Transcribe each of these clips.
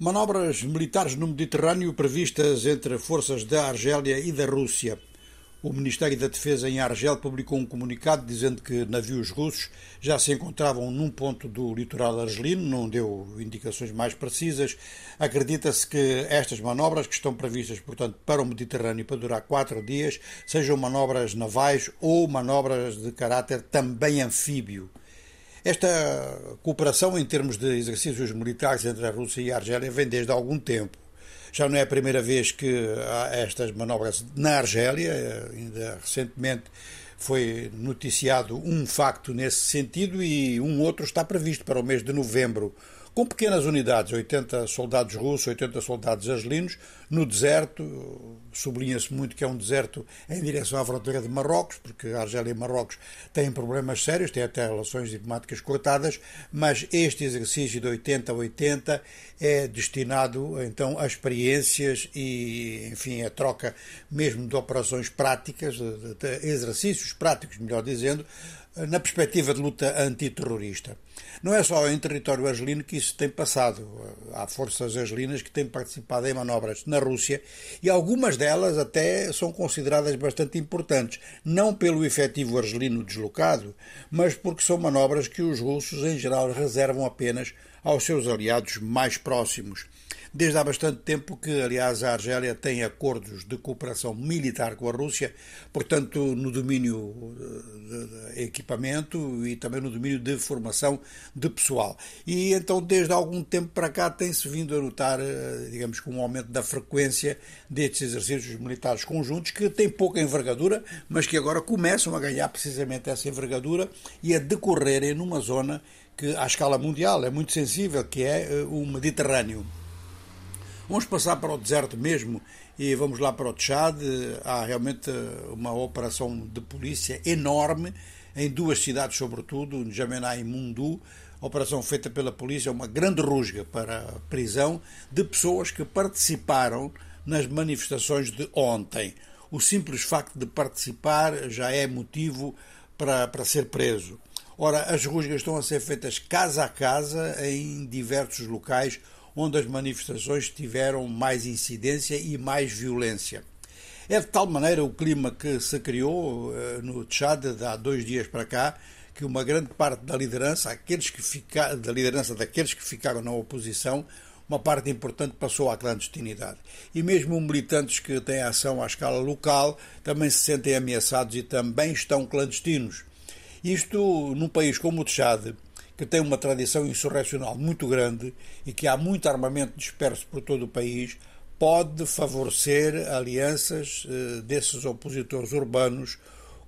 Manobras militares no Mediterrâneo previstas entre forças da Argélia e da Rússia. O Ministério da Defesa em Argel publicou um comunicado dizendo que navios russos já se encontravam num ponto do litoral argelino, não deu indicações mais precisas. Acredita-se que estas manobras, que estão previstas, portanto, para o Mediterrâneo para durar quatro dias, sejam manobras navais ou manobras de caráter também anfíbio. Esta cooperação em termos de exercícios militares entre a Rússia e a Argélia vem desde há algum tempo. Já não é a primeira vez que há estas manobras na Argélia, ainda recentemente foi noticiado um facto nesse sentido e um outro está previsto para o mês de novembro com pequenas unidades, 80 soldados russos, 80 soldados argelinos, no deserto. Sublinha-se muito que é um deserto em direção à fronteira de Marrocos, porque a Argélia e Marrocos têm problemas sérios, têm até relações diplomáticas cortadas, mas este exercício de 80 a 80 é destinado então a experiências e, enfim, a troca mesmo de operações práticas, de, de exercícios práticos, melhor dizendo, na perspectiva de luta antiterrorista. Não é só em território argelino que isso tem passado. Há forças argelinas que têm participado em manobras na Rússia e algumas delas até são consideradas bastante importantes, não pelo efetivo argelino deslocado, mas porque são manobras que os russos em geral reservam apenas aos seus aliados mais próximos. Desde há bastante tempo que, aliás, a Argélia tem acordos de cooperação militar com a Rússia, portanto, no domínio de equipamento e também no domínio de formação de pessoal. E então, desde algum tempo para cá, tem-se vindo a notar, eh, digamos, com um aumento da frequência destes exercícios militares conjuntos, que têm pouca envergadura, mas que agora começam a ganhar precisamente essa envergadura e a decorrerem numa zona que, à escala mundial, é muito sensível, que é eh, o Mediterrâneo. Vamos passar para o deserto mesmo e vamos lá para o Tchad. Há realmente uma operação de polícia enorme em duas cidades, sobretudo, N'Djamena e Mundu. Operação feita pela polícia, uma grande rusga para a prisão de pessoas que participaram nas manifestações de ontem. O simples facto de participar já é motivo para, para ser preso. Ora, as rusgas estão a ser feitas casa a casa em diversos locais onde as manifestações tiveram mais incidência e mais violência. É de tal maneira o clima que se criou uh, no Tchad há dois dias para cá que uma grande parte da liderança, aqueles que fica, da liderança daqueles que ficaram na oposição, uma parte importante passou à clandestinidade. E mesmo militantes que têm ação à escala local também se sentem ameaçados e também estão clandestinos. Isto num país como o Tchad, que tem uma tradição insurrecional muito grande e que há muito armamento disperso por todo o país, pode favorecer alianças eh, desses opositores urbanos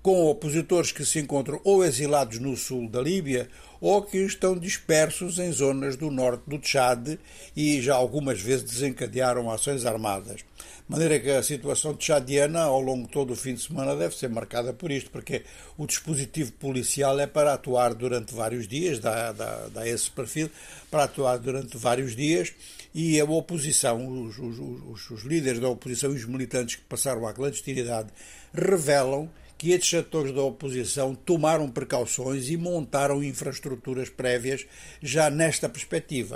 com opositores que se encontram ou exilados no sul da Líbia ou que estão dispersos em zonas do norte do Tchad e já algumas vezes desencadearam ações armadas. De maneira que a situação tchadiana, ao longo de todo o fim de semana, deve ser marcada por isto, porque o dispositivo policial é para atuar durante vários dias, dá, dá, dá esse perfil, para atuar durante vários dias, e a oposição, os, os, os, os líderes da oposição e os militantes que passaram à clandestinidade revelam que estes setores da oposição tomaram precauções e montaram infraestruturas prévias já nesta perspectiva.